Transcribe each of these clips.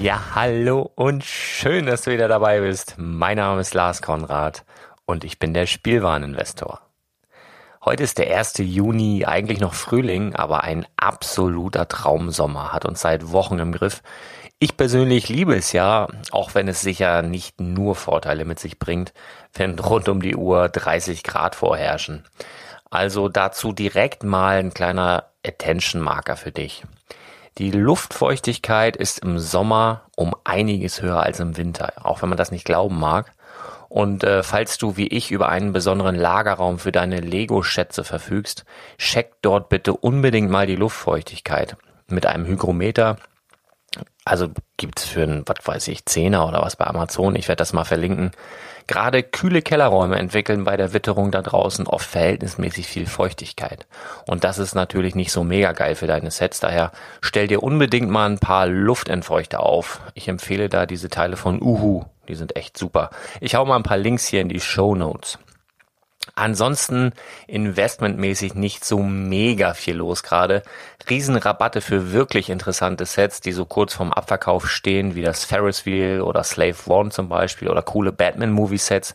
Ja, hallo und schön, dass du wieder dabei bist. Mein Name ist Lars Konrad und ich bin der Spielwareninvestor. Heute ist der 1. Juni, eigentlich noch Frühling, aber ein absoluter Traumsommer hat uns seit Wochen im Griff. Ich persönlich liebe es ja, auch wenn es sicher nicht nur Vorteile mit sich bringt, wenn rund um die Uhr 30 Grad vorherrschen. Also dazu direkt mal ein kleiner Attention-Marker für dich. Die Luftfeuchtigkeit ist im Sommer um einiges höher als im Winter, auch wenn man das nicht glauben mag. Und äh, falls du wie ich über einen besonderen Lagerraum für deine Lego-Schätze verfügst, check dort bitte unbedingt mal die Luftfeuchtigkeit mit einem Hygrometer. Also gibt's für einen, was weiß ich, Zehner oder was bei Amazon. Ich werde das mal verlinken. Gerade kühle Kellerräume entwickeln bei der Witterung da draußen oft verhältnismäßig viel Feuchtigkeit. Und das ist natürlich nicht so mega geil für deine Sets. Daher stell dir unbedingt mal ein paar Luftentfeuchter auf. Ich empfehle da diese Teile von Uhu. Die sind echt super. Ich hau mal ein paar Links hier in die Show Notes. Ansonsten investmentmäßig nicht so mega viel los gerade. Riesenrabatte für wirklich interessante Sets, die so kurz vorm Abverkauf stehen, wie das Ferris Wheel oder Slave One zum Beispiel oder coole Batman-Movie-Sets,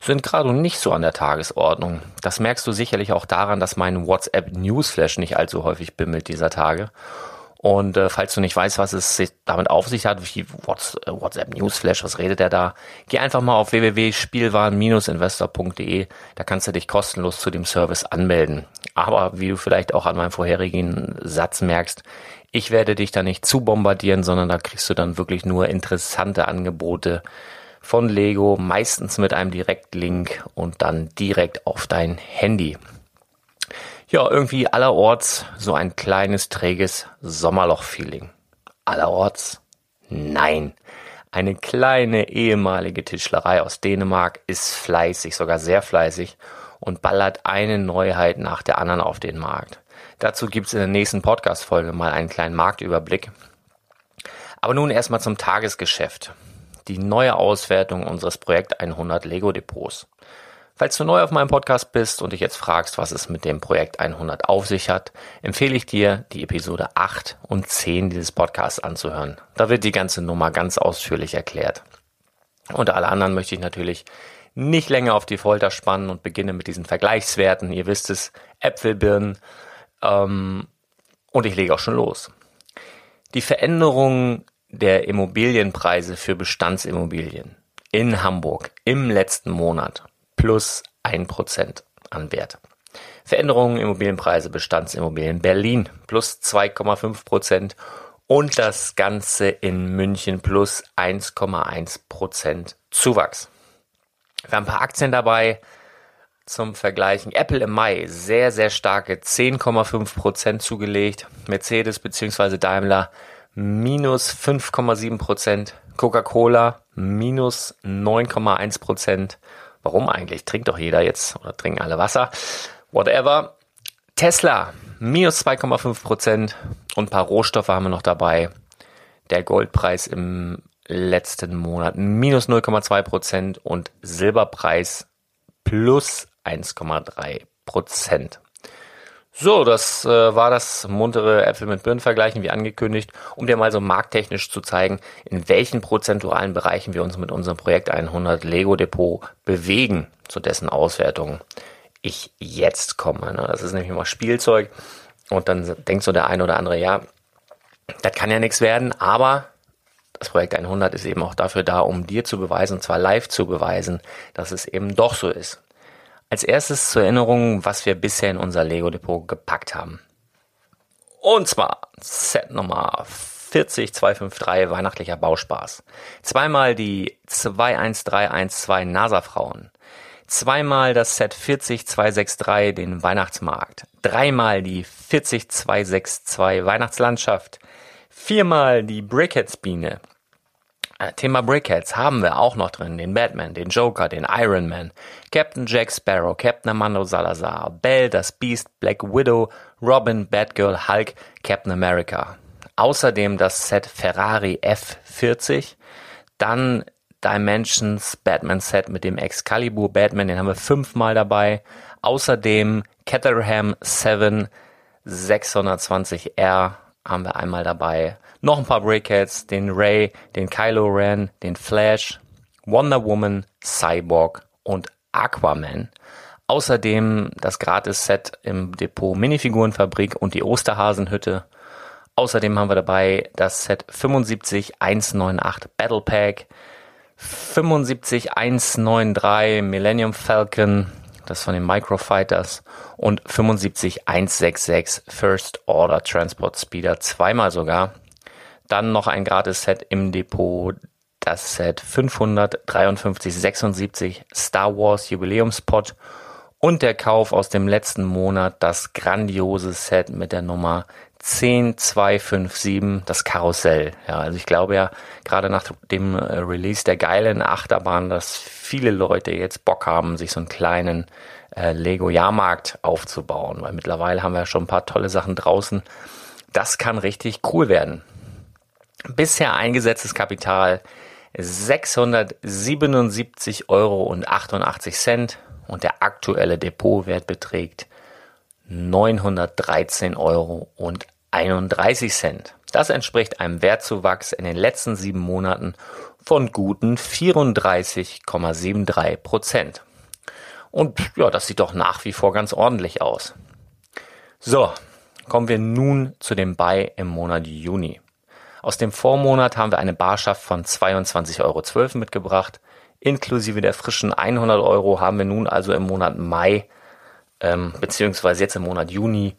sind gerade nicht so an der Tagesordnung. Das merkst du sicherlich auch daran, dass mein WhatsApp Newsflash nicht allzu häufig bimmelt dieser Tage. Und äh, falls du nicht weißt, was es damit auf sich hat, wie WhatsApp Newsflash, was redet der da, geh einfach mal auf www.spielwaren-investor.de, da kannst du dich kostenlos zu dem Service anmelden. Aber wie du vielleicht auch an meinem vorherigen Satz merkst, ich werde dich da nicht zu bombardieren, sondern da kriegst du dann wirklich nur interessante Angebote von Lego, meistens mit einem Direktlink und dann direkt auf dein Handy ja, irgendwie allerorts so ein kleines, träges Sommerloch-Feeling. Allerorts? Nein. Eine kleine ehemalige Tischlerei aus Dänemark ist fleißig, sogar sehr fleißig und ballert eine Neuheit nach der anderen auf den Markt. Dazu gibt's in der nächsten Podcast-Folge mal einen kleinen Marktüberblick. Aber nun erstmal zum Tagesgeschäft. Die neue Auswertung unseres Projekt 100 Lego Depots. Falls du neu auf meinem Podcast bist und dich jetzt fragst, was es mit dem Projekt 100 auf sich hat, empfehle ich dir, die Episode 8 und 10 dieses Podcasts anzuhören. Da wird die ganze Nummer ganz ausführlich erklärt. Unter alle anderen möchte ich natürlich nicht länger auf die Folter spannen und beginne mit diesen Vergleichswerten. Ihr wisst es, Äpfel, Birnen. Ähm, und ich lege auch schon los. Die Veränderung der Immobilienpreise für Bestandsimmobilien in Hamburg im letzten Monat plus ein Prozent an Wert. Veränderungen Immobilienpreise Bestandsimmobilien Berlin plus 2,5 Prozent und das Ganze in München plus 1,1 Prozent Zuwachs. Wir haben ein paar Aktien dabei zum Vergleichen. Apple im Mai sehr, sehr starke 10,5 Prozent zugelegt. Mercedes bzw. Daimler minus 5,7%. Prozent. Coca-Cola minus 9,1%. Prozent. Warum eigentlich? Trinkt doch jeder jetzt oder trinken alle Wasser. Whatever. Tesla, minus 2,5 Prozent und ein paar Rohstoffe haben wir noch dabei. Der Goldpreis im letzten Monat minus 0,2 Prozent und Silberpreis plus 1,3 Prozent. So, das äh, war das muntere Äpfel mit Birnen vergleichen, wie angekündigt, um dir mal so markttechnisch zu zeigen, in welchen prozentualen Bereichen wir uns mit unserem Projekt 100 Lego Depot bewegen, zu dessen Auswertung ich jetzt komme. Ne? Das ist nämlich immer Spielzeug und dann denkt so der eine oder andere, ja, das kann ja nichts werden, aber das Projekt 100 ist eben auch dafür da, um dir zu beweisen, und zwar live zu beweisen, dass es eben doch so ist. Als erstes zur Erinnerung, was wir bisher in unser Lego Depot gepackt haben. Und zwar Set Nummer 40253 weihnachtlicher Bauspaß. Zweimal die 21312 NASA Frauen. Zweimal das Set 40263 den Weihnachtsmarkt. Dreimal die 40262 Weihnachtslandschaft. Viermal die Brickheads Biene. Thema Brickheads haben wir auch noch drin. Den Batman, den Joker, den Iron Man, Captain Jack Sparrow, Captain Amando Salazar, Belle, das Beast, Black Widow, Robin, Batgirl, Hulk, Captain America. Außerdem das Set Ferrari F40, dann Dimensions Batman Set mit dem Excalibur Batman, den haben wir fünfmal dabei. Außerdem Caterham 7 620R haben wir einmal dabei noch ein paar Brickheads, den Ray, den Kylo Ren, den Flash, Wonder Woman, Cyborg und Aquaman. Außerdem das Gratis-Set im Depot Minifigurenfabrik und die Osterhasenhütte. Außerdem haben wir dabei das Set 75198 Battle Pack, 75193 Millennium Falcon, das von den Microfighters. Und 75166 First Order Transport Speeder, zweimal sogar. Dann noch ein Gratis-Set im Depot, das Set 55376 Star Wars Jubiläumspot. Und der Kauf aus dem letzten Monat das grandiose Set mit der Nummer 10257, das Karussell. Ja, also ich glaube ja, gerade nach dem äh, Release der geilen Achterbahn, dass viele Leute jetzt Bock haben, sich so einen kleinen äh, Lego-Jahrmarkt aufzubauen, weil mittlerweile haben wir ja schon ein paar tolle Sachen draußen. Das kann richtig cool werden. Bisher eingesetztes Kapital 677,88 Euro und der aktuelle Depotwert beträgt 913 Euro 31 Cent. Das entspricht einem Wertzuwachs in den letzten sieben Monaten von guten 34,73 Prozent. Und ja, das sieht doch nach wie vor ganz ordentlich aus. So, kommen wir nun zu dem Buy im Monat Juni. Aus dem Vormonat haben wir eine Barschaft von 22,12 Euro mitgebracht. Inklusive der frischen 100 Euro haben wir nun also im Monat Mai ähm, beziehungsweise jetzt im Monat Juni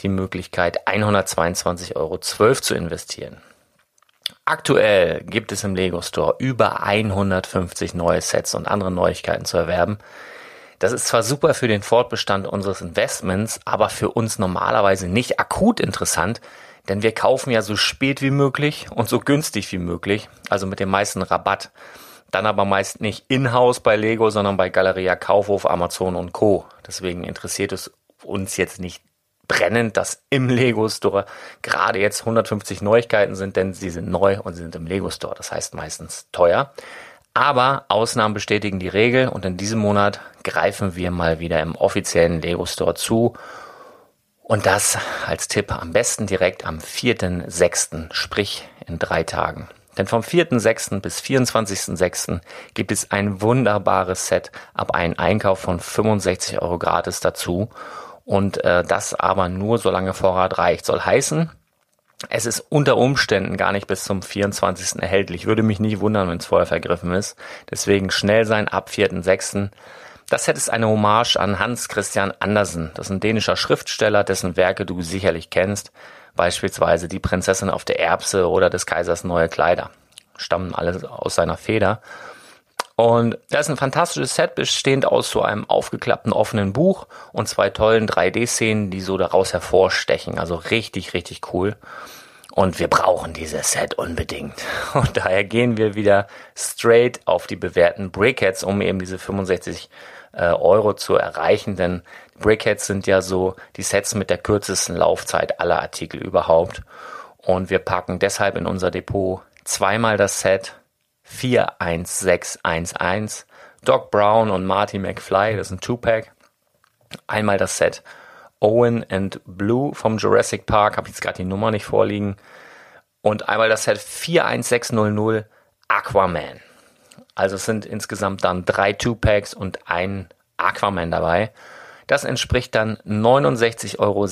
die Möglichkeit 122,12 Euro zu investieren. Aktuell gibt es im Lego Store über 150 neue Sets und andere Neuigkeiten zu erwerben. Das ist zwar super für den Fortbestand unseres Investments, aber für uns normalerweise nicht akut interessant, denn wir kaufen ja so spät wie möglich und so günstig wie möglich, also mit dem meisten Rabatt. Dann aber meist nicht in-house bei Lego, sondern bei Galeria Kaufhof, Amazon und Co. Deswegen interessiert es uns jetzt nicht brennend, dass im Lego Store gerade jetzt 150 Neuigkeiten sind, denn sie sind neu und sie sind im Lego Store. Das heißt meistens teuer. Aber Ausnahmen bestätigen die Regel und in diesem Monat greifen wir mal wieder im offiziellen Lego Store zu. Und das als Tipp am besten direkt am 4.6., sprich in drei Tagen. Denn vom 4.6. bis 24.6. gibt es ein wunderbares Set ab einem Einkauf von 65 Euro gratis dazu. Und äh, das aber nur solange Vorrat reicht. Soll heißen, es ist unter Umständen gar nicht bis zum 24. erhältlich. Würde mich nicht wundern, wenn es vorher vergriffen ist. Deswegen schnell sein ab 4.6. Das Set ist eine Hommage an Hans Christian Andersen. Das ist ein dänischer Schriftsteller, dessen Werke du sicherlich kennst. Beispielsweise Die Prinzessin auf der Erbse oder des Kaisers neue Kleider. Stammen alle aus seiner Feder. Und das ist ein fantastisches Set, bestehend aus so einem aufgeklappten offenen Buch und zwei tollen 3D-Szenen, die so daraus hervorstechen. Also richtig, richtig cool. Und wir brauchen dieses Set unbedingt. Und daher gehen wir wieder straight auf die bewährten Brickheads, um eben diese 65 äh, Euro zu erreichen. Denn Brickheads sind ja so die Sets mit der kürzesten Laufzeit aller Artikel überhaupt. Und wir packen deshalb in unser Depot zweimal das Set 41611. Doc Brown und Marty McFly, das ist ein Two-Pack. Einmal das Set Owen and Blue vom Jurassic Park, habe jetzt gerade die Nummer nicht vorliegen. Und einmal das Set 41600 Aquaman. Also es sind insgesamt dann drei Two-Packs und ein Aquaman dabei. Das entspricht dann 69,96 Euro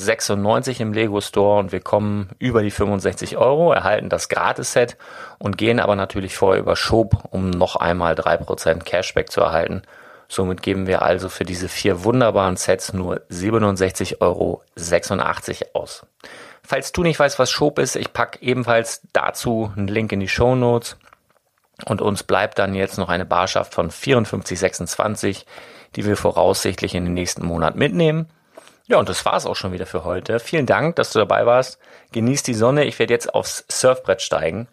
im Lego Store und wir kommen über die 65 Euro, erhalten das Gratis-Set und gehen aber natürlich vorher über Schob, um noch einmal 3% Cashback zu erhalten. Somit geben wir also für diese vier wunderbaren Sets nur 67,86 Euro aus. Falls du nicht weißt, was Schob ist, ich packe ebenfalls dazu einen Link in die Show Notes. Und uns bleibt dann jetzt noch eine Barschaft von 54,26 die wir voraussichtlich in den nächsten Monat mitnehmen. Ja, und das war's auch schon wieder für heute. Vielen Dank, dass du dabei warst. Genieß die Sonne. Ich werde jetzt aufs Surfbrett steigen.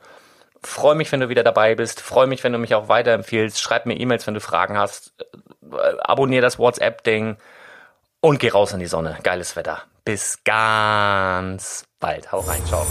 Freue mich, wenn du wieder dabei bist. Freue mich, wenn du mich auch weiterempfiehlst. Schreib mir E-Mails, wenn du Fragen hast. Äh, abonnier das WhatsApp-Ding und geh raus in die Sonne. Geiles Wetter. Bis ganz bald. Hau rein. Ciao.